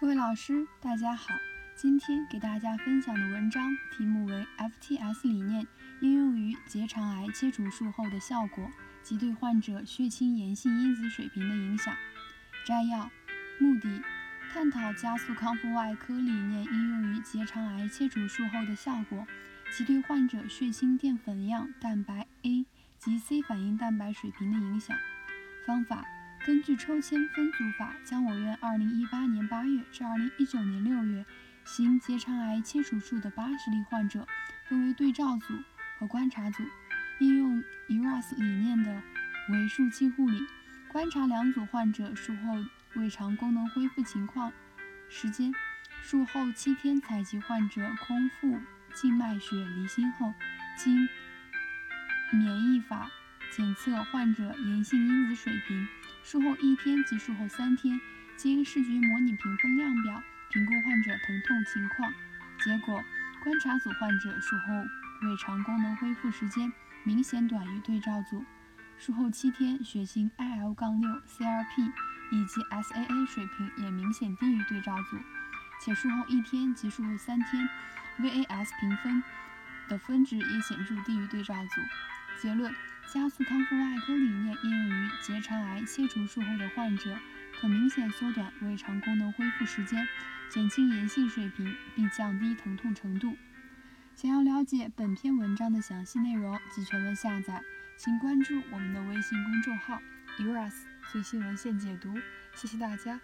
各位老师，大家好。今天给大家分享的文章题目为 “FTS 理念应用于结肠癌切除术后的效果及对患者血清炎性因子水平的影响”。摘要：目的，探讨加速康复外科理念应用于结肠癌切除术后的效果及对患者血清淀粉样蛋白 A 及 C 反应蛋白水平的影响。方法。根据抽签分组法，将我院2018年8月至2019年6月行结肠癌切除术的80例患者分为对照组和观察组，应用 ERAS 理念的为术期护理，观察两组患者术后胃肠功能恢复情况时间。术后七天采集患者空腹静脉血离心后，经免疫法检测患者炎性因子水平。术后一天及术后三天，经视觉模拟评分量表评估患者疼痛情况。结果，观察组患者术后胃肠功能恢复时间明显短于对照组。术后七天，血清 IL-6、CRP 以及 SAA 水平也明显低于对照组。且术后一天及术后三天，VAS 评分的分值也显著低于对照组。结论。加速康复外科理念应用于结肠癌切除术后的患者，可明显缩短胃肠功能恢复时间，减轻炎性水平，并降低疼痛程度。想要了解本篇文章的详细内容及全文下载，请关注我们的微信公众号 “eras 最新文献解读”。谢谢大家。